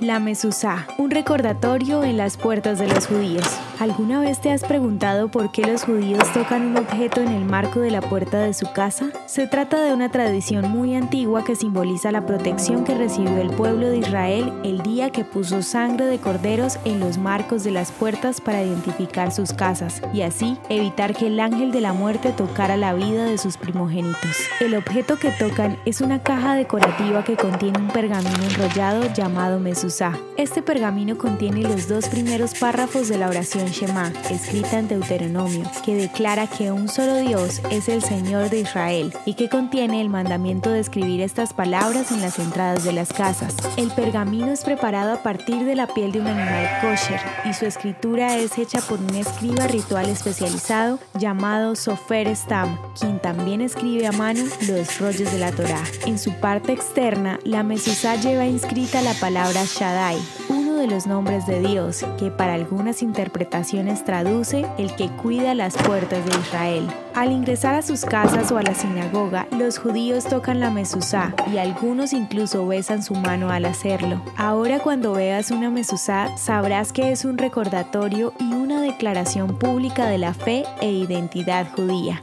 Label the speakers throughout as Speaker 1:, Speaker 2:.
Speaker 1: La Mesusá, un recordatorio en las puertas de los judíos. ¿Alguna vez te has preguntado por qué los judíos tocan un objeto en el marco de la puerta de su casa? Se trata de una tradición muy antigua que simboliza la protección que recibió el pueblo de Israel el día que puso sangre de corderos en los marcos de las puertas para identificar sus casas y así evitar que el ángel de la muerte tocara la vida de sus primogénitos. El objeto que tocan es una caja decorativa que contiene un pergamino enrollado llamado Mesusá. Este pergamino contiene los dos primeros párrafos de la oración Shema, escrita en Deuteronomio, que declara que un solo Dios es el Señor de Israel y que contiene el mandamiento de escribir estas palabras en las entradas de las casas. El pergamino es preparado a partir de la piel de un animal kosher y su escritura es hecha por un escriba ritual especializado llamado Sofer Stam, quien también escribe a mano los rollos de la Torá. En su parte externa, la mezuzá lleva inscrita la palabra Shaddai, uno de los nombres de Dios, que para algunas interpretaciones traduce el que cuida las puertas de Israel. Al ingresar a sus casas o a la sinagoga, los judíos tocan la mezuzá y algunos incluso besan su mano al hacerlo. Ahora cuando veas una mezuzá, sabrás que es un recordatorio y una declaración pública de la fe e identidad judía.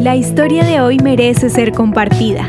Speaker 1: La historia de hoy merece ser compartida.